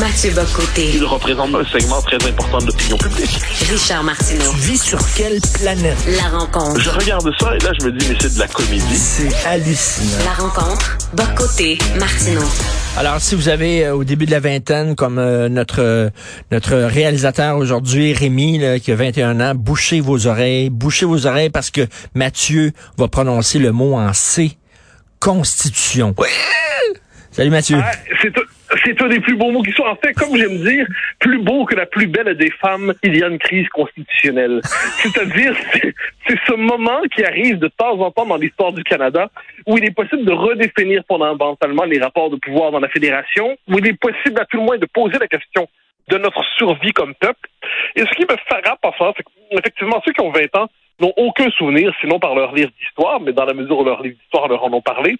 Mathieu Bocoté. Il représente un segment très important de l'opinion publique. Richard Martineau. Tu vis sur quelle planète? La rencontre. Je regarde ça et là, je me dis, mais c'est de la comédie. C'est hallucinant. La rencontre. Bocoté. Martineau. Alors, si vous avez euh, au début de la vingtaine, comme euh, notre euh, notre réalisateur aujourd'hui, Rémi, là, qui a 21 ans, bouchez vos oreilles, bouchez vos oreilles parce que Mathieu va prononcer le mot en C, Constitution. Salut Mathieu. Ah, c'est un- c'est un des plus beaux mots qui soit. En fait, comme j'aime dire, plus beau que la plus belle des femmes, il y a une crise constitutionnelle. C'est-à-dire, c'est- ce moment qui arrive de temps en temps dans l'histoire du Canada où il est possible de redéfinir fondamentalement les rapports de pouvoir dans la fédération, où il est possible à tout le moins de poser la question de notre survie comme peuple. Et ce qui me frappe à ça, c'est qu'effectivement, ceux qui ont 20 ans n'ont aucun souvenir, sinon par leur livre d'histoire, mais dans la mesure où leurs livres d'histoire leur en ont parlé,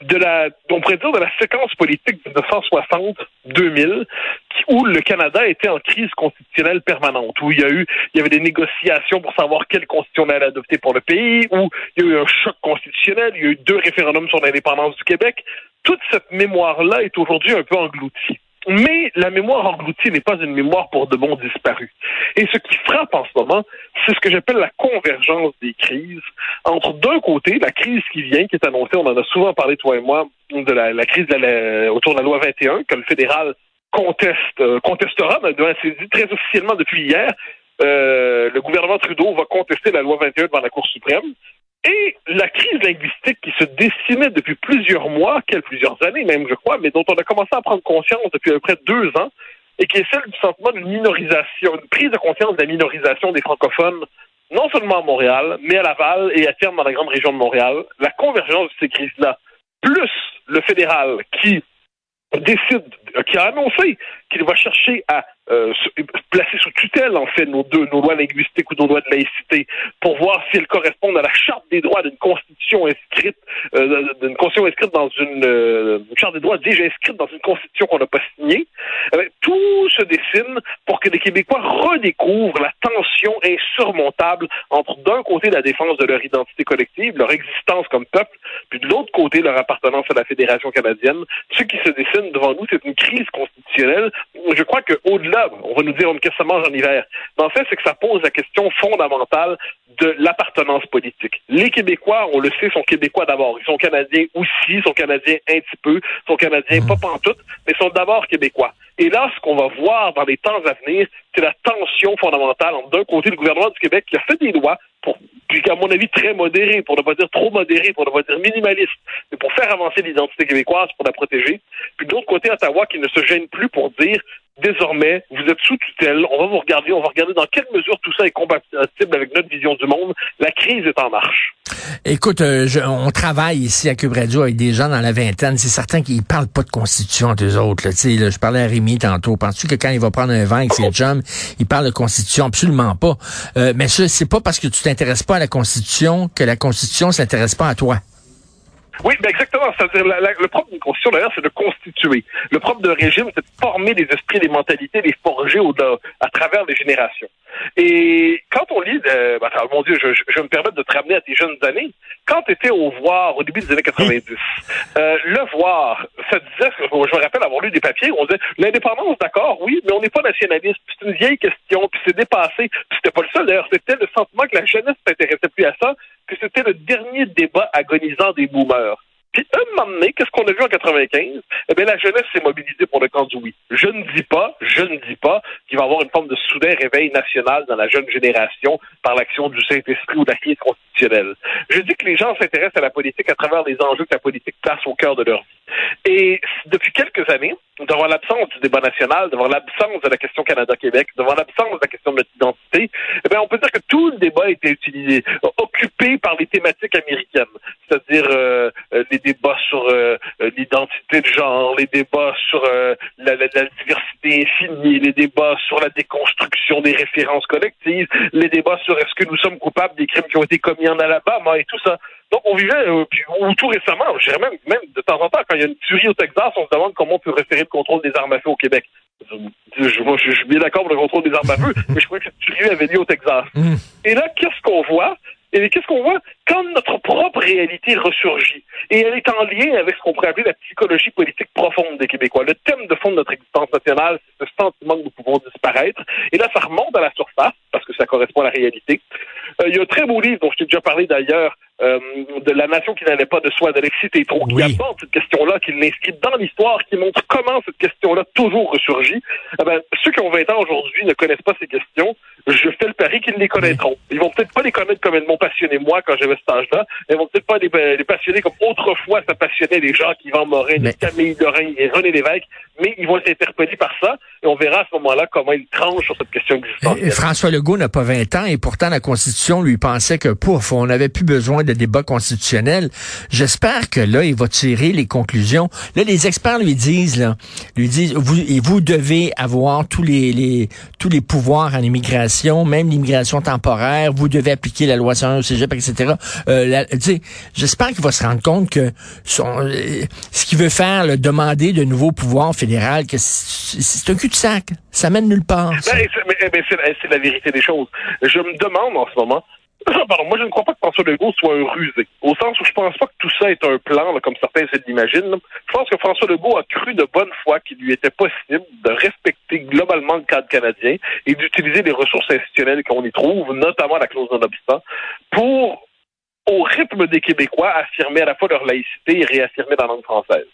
de la, on pourrait dire de la séquence politique de 1960-2000, qui- où le Canada était en crise constitutionnelle permanente, où il y a eu, il y avait des négociations pour savoir quelle constitution on allait adopter pour le pays, où il y a eu un choc constitutionnel, il y a eu deux référendums sur l'indépendance du Québec. Toute cette mémoire-là est aujourd'hui un peu engloutie. Mais la mémoire engloutie n'est pas une mémoire pour de bons disparus. Et ce qui frappe en ce moment, c'est ce que j'appelle la convergence des crises entre d'un côté la crise qui vient, qui est annoncée, on en a souvent parlé toi et moi, de la, crise autour de la loi 21 que le fédéral conteste, euh, contestera, mais c'est dit très officiellement depuis hier. Euh, le gouvernement Trudeau va contester la loi 21 devant la Cour suprême. Et la crise linguistique qui se dessinait depuis plusieurs mois, quelles plusieurs années même, je crois, mais dont on a commencé à prendre conscience depuis à peu près deux ans, et qui est celle du sentiment d'une minorisation, une prise de conscience de la minorisation des francophones, non seulement à Montréal, mais à Laval et à terme dans la grande région de Montréal. La convergence de ces crises-là, plus le fédéral qui décide, qui a annoncé qu'il va chercher à euh, placer sous tutelle, en fait, nos deux, nos lois linguistiques ou nos lois de laïcité, pour voir si elles correspondent à la charte des droits d'une constitution inscrite, euh, d'une constitution inscrite dans une, euh, une charte des droits déjà inscrite dans une constitution qu'on n'a pas signée. Eh tout se dessine pour que les Québécois redécouvrent la tension insurmontable entre d'un côté la défense de leur identité collective, leur existence comme peuple, puis de l'autre côté leur appartenance à la Fédération canadienne. Ce qui se dessine devant nous, c'est une crise constitutionnelle. Je crois qu'au-delà, on va nous dire on qu'est-ce que ça mange en hiver? Mais en fait, c'est que ça pose la question fondamentale de l'appartenance politique. Les Québécois, on le sait, sont Québécois d'abord. Ils sont Canadiens aussi, sont Canadiens un petit peu, sont Canadiens pas pantoute, mais sont d'abord Québécois. Et là, ce qu'on va voir dans les temps à venir, c'est la tension fondamentale entre d'un côté le gouvernement du Québec qui a fait des lois pour, puis à mon avis très modérées, pour ne pas dire trop modérées, pour ne pas dire minimalistes, mais pour faire avancer l'identité québécoise, pour la protéger. Puis de l'autre côté, Ottawa qui ne se gêne plus pour dire désormais, vous êtes sous tutelle, on va vous regarder, on va regarder dans quelle mesure tout ça est compatible avec notre vision du monde. La crise est en marche. Écoute, euh, je- on travaille ici à Cube Radio avec des gens dans la vingtaine. C'est certain qu'ils parlent pas de constitution entre eux autres. Là. Là, je parlais à Rémi tantôt. Penses-tu que quand il va prendre un vin avec ses chums, il parle de constitution? Absolument pas. Euh, mais ça, c'est pas parce que tu t'intéresses pas à la constitution que la constitution s'intéresse pas à toi. Oui, ben exactement. C'est-à-dire, le propre d'une constitution, d'ailleurs, c'est de constituer. Le propre d'un régime, c'est de former les esprits, les mentalités, les forger au à travers les générations. Et quand on lit, euh, attends, mon Dieu, je, je, je vais me permettre de te ramener à tes jeunes années. Quand tu étais au voir au début des années 90, euh, le voir, ça disait, je me rappelle avoir lu des papiers où on disait l'indépendance, d'accord, oui, mais on n'est pas nationaliste. C'est une vieille question, puis c'est dépassé. Puis c'était pas le seul d'ailleurs. C'était le sentiment que la jeunesse s'intéressait plus à ça, le dernier débat agonisant des boomers. Puis un moment donné, qu'est-ce qu'on a vu en 95? Eh bien, la jeunesse s'est mobilisée pour le camp du oui. Je ne dis pas, je ne dis pas qu'il va y avoir une forme de soudain réveil national dans la jeune génération par l'action du Saint-Esprit ou de la crise constitutionnelle. Je dis que les gens s'intéressent à la politique à travers les enjeux que la politique place au cœur de leur vie. Et depuis quelques années, devant l'absence du débat national, devant l'absence de la question Canada-Québec, devant l'absence de la question de notre identité, eh bien, on peut dire que tout le débat a été utilisé, occupé par les thématiques américaines, c'est-à-dire euh, euh, les débats sur euh, euh, l'identité de genre, les débats sur euh, la, la- la diversité infinie, les débats sur la déconstruction des références collectives, les débats sur est-ce que nous sommes coupables des crimes qui ont été commis en Alabama et tout ça. Donc, on vivait, euh, puis, ou tout récemment, je dirais même, même de temps en temps, quand il y a une tuerie au Texas, on se demande comment on peut référer le contrôle des armes à feu au Québec. Je, je- moi, je, je suis bien d'accord pour le contrôle des armes à feu, mais je crois que cette tuerie avait lieu au Texas. Mm. Et là, qu'est-ce qu'on voit? Et qu'est-ce qu'on voit? Quand notre propre réalité ressurgit, et elle est en lien avec ce qu'on pourrait appeler la psychologie politique profonde des Québécois, le thème de fond de notre existence nationale, c'est ce sentiment que nous pouvons disparaître. Et là, ça remonte à la surface, parce que ça correspond à la réalité. Euh, il y a un très beau livre dont je t'ai déjà parlé d'ailleurs, euh, de la nation qui n'allait pas de soi d'Alexis Tétro, qui aborde cette question-là, qui l'inscrit dans l'histoire, qui montre comment cette question-là toujours ressurgit. Eh ben, ceux qui ont 20 ans aujourd'hui ne connaissent pas ces questions. Je fais le pari qu'ils les connaîtront. Ils vont peut-être pas les connaître comme elles m'ont passionné moi quand j'avais cet âge-là. Ils vont peut-être pas les, les, passionner comme autrefois ça passionnait les gens qui Morin, mais... Camille Lorrain et René Lévesque, mais ils vont être interpellés par ça et on verra à ce moment-là comment ils tranchent sur cette question existentielle. François Legault n'a pas 20 ans et pourtant la Constitution lui pensait que pouf, on n'avait plus besoin de débat constitutionnel. J'espère que là, il va tirer les conclusions. Là, les experts lui disent, là, lui disent, vous, vous devez avoir tous les, les tous les pouvoirs en immigration, même l'immigration temporaire. Vous devez appliquer la loi 101 au cégep, etc. Euh, J'espère qu'il va se rendre compte que euh, ce qu'il veut faire, le demander de nouveaux pouvoirs que c'est un cul-de-sac. Ça mène nulle part. Ben, c'est la vérité des choses. Je me demande en ce moment Pardon, moi je ne crois pas que François Legault soit un rusé. Au sens où je pense pas que tout ça est un plan, comme certains essaient d'imaginer. Je pense que François Legault a cru de bonne foi qu'il lui était possible de respecter globalement le cadre canadien et d'utiliser les ressources institutionnelles qu'on y trouve, notamment la clause non-obstant, pour, au rythme des Québécois, affirmer à la fois leur laïcité et réaffirmer la langue française.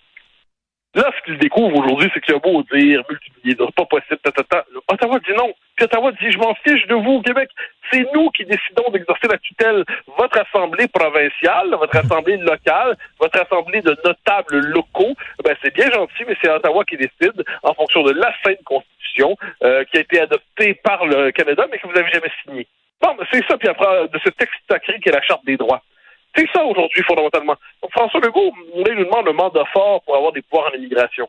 Là, ce qu'il découvre aujourd'hui, c'est qu'il a beau dire, multiplier, c'est pas possible, ta, Ottawa dit non. Puis Ottawa dit, je m'en fiche de vous Québec. C'est nous qui décidons d'exercer la tutelle. Votre assemblée provinciale, votre assemblée locale, votre assemblée de notables locaux, ben, c'est bien gentil, mais c'est Ottawa qui décide en fonction de la Sainte Constitution euh, qui a été adoptée par le Canada, mais que vous n'avez jamais signée. Bon, c'est ça, puis après, de ce texte sacré qui est la Charte des droits. C'est ça aujourd'hui, fondamentalement. François Legault, il nous demande un mandat fort pour avoir des pouvoirs en immigration.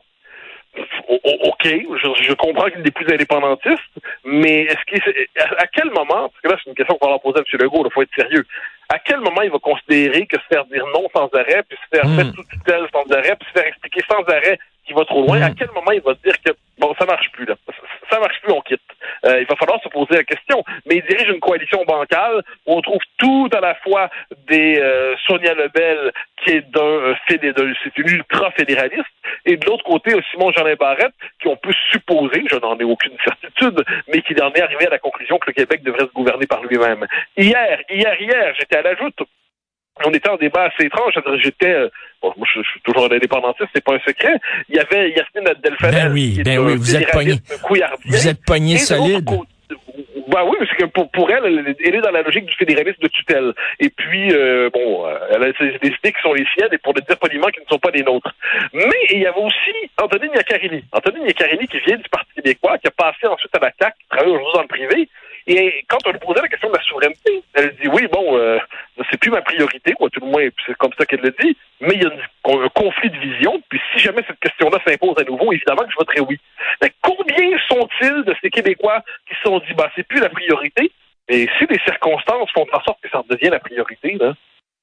OK, je, comprends qu'il est plus indépendantiste, mais est-ce qu'il à quel moment, parce que là c'est une question qu'on va leur poser à M. Legault, il faut être sérieux, à quel moment il va considérer que se faire dire non sans arrêt, puis se faire hmm. mettre sous tutelle sans arrêt, puis se faire expliquer sans arrêt qu'il va trop loin, à hmm. quel moment il va dire que bon, ça marche plus là, ça marche plus, on quitte. Euh, il va falloir se poser la question. Mais il dirige une coalition bancale où on trouve tout à la fois des euh, Sonia Lebel, qui est d'un euh, c'est une ultra-fédéraliste, et de l'autre côté, Simon Jeanin Barrette, qui on peut supposer, je n'en ai aucune certitude, mais qui en est arrivé à la conclusion que le Québec devrait se gouverner par lui-même. Hier, hier, hier, j'étais à la joute on était en débat assez étrange. J'étais, euh, bon, moi, je, suis toujours un indépendantiste, c'est pas un secret. Il y avait Yasmine Abdel-Fattah. Ben oui, ben oui, vous êtes pogné. Vous êtes pogné solide. Ben oui, c'est que pour, pour elle, elle, est dans la logique du fédéralisme de tutelle. Et puis, euh, bon, euh, elle a des idées qui sont les siennes et pour le dire poliment, qui ne sont pas les nôtres. Mais il y avait aussi Anthony Niacarini. Anthony Niacarini qui vient du Parti québécois, qui a passé ensuite à la CAQ, qui travaille aujourd'hui dans le privé. Et quand on lui posait la question de la souveraineté, elle dit oui, bon, euh, c'est plus ma priorité, quoi, tout le moins, c'est comme ça qu'elle le dit, mais il y a un conflit de vision, puis si jamais cette question-là s'impose à nouveau, évidemment que je voterai oui. Mais combien sont-ils de ces Québécois qui se sont dit, bah, c'est plus la priorité, et si les circonstances font en sorte que ça devient la priorité, là,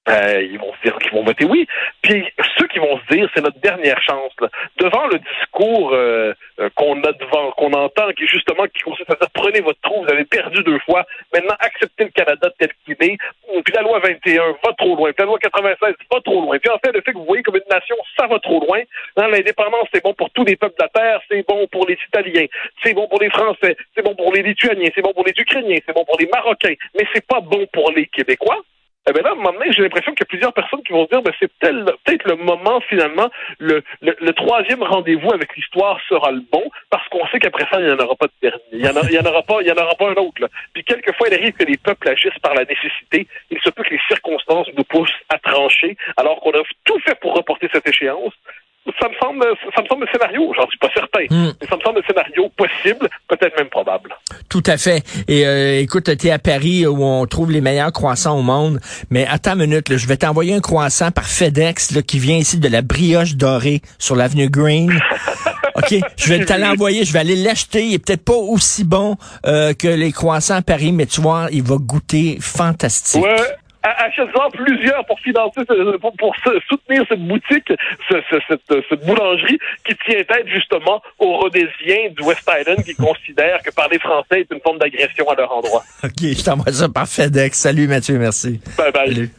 ben, ils vont se dire qu'ils vont voter oui. Puis ceux qui vont se dire c'est notre dernière chance là. devant le discours euh, euh, qu'on a devant, qu'on entend, qui justement qui consiste à dire prenez votre trou, vous avez perdu deux fois, maintenant acceptez le Canada tel qu'il est. Puis la loi 21 va trop loin, puis la loi 96 va trop loin. Puis en fait le fait que vous voyez comme une nation, ça va trop loin. L'indépendance c'est bon pour tous les peuples de la terre, c'est bon pour les Italiens, c'est bon pour les Français, c'est bon pour les Lituaniens, c'est bon pour les Ukrainiens, c'est bon pour les Marocains, mais c'est pas bon pour les Québécois. Eh bien là, à j'ai l'impression qu'il y a plusieurs personnes qui vont se dire, ben, c'est peut-être le moment, finalement, le, troisième rendez-vous avec l'histoire sera le bon, parce qu'on sait qu'après ça, il n'y en aura pas de dernier. Il n'y en, aura pas, il y en aura pas un autre. Puis quelquefois, il arrive que les peuples agissent par la nécessité. Il se peut que les circonstances nous poussent à trancher, alors qu'on a tout fait pour reporter cette échéance ça me semble, ça me semble un scénario, j'en suis pas certain, hmm. mais ça me semble un scénario possible, peut-être même probable. Tout à fait. Et euh, écoute, tu es à Paris où on trouve les meilleurs croissants au monde, mais attends une minute, je vais t'envoyer un croissant par FedEx là, qui vient ici de la brioche dorée sur l'avenue Green. OK, je vais te l'envoyer, je vais aller l'acheter. Il est peut-être pas aussi bon euh, que les croissants à Paris, mais tu vois, il va goûter fantastique. Ouais. Achète-en plusieurs pour financer, pour, pour soutenir cette boutique, ce, cette, cette, boulangerie qui tient tête justement aux Rhodésiens du West Island qui considèrent que parler français est une forme d'agression à leur endroit. OK, je t'envoie ça par FedEx. Salut Mathieu, merci. Bye bye. Salut.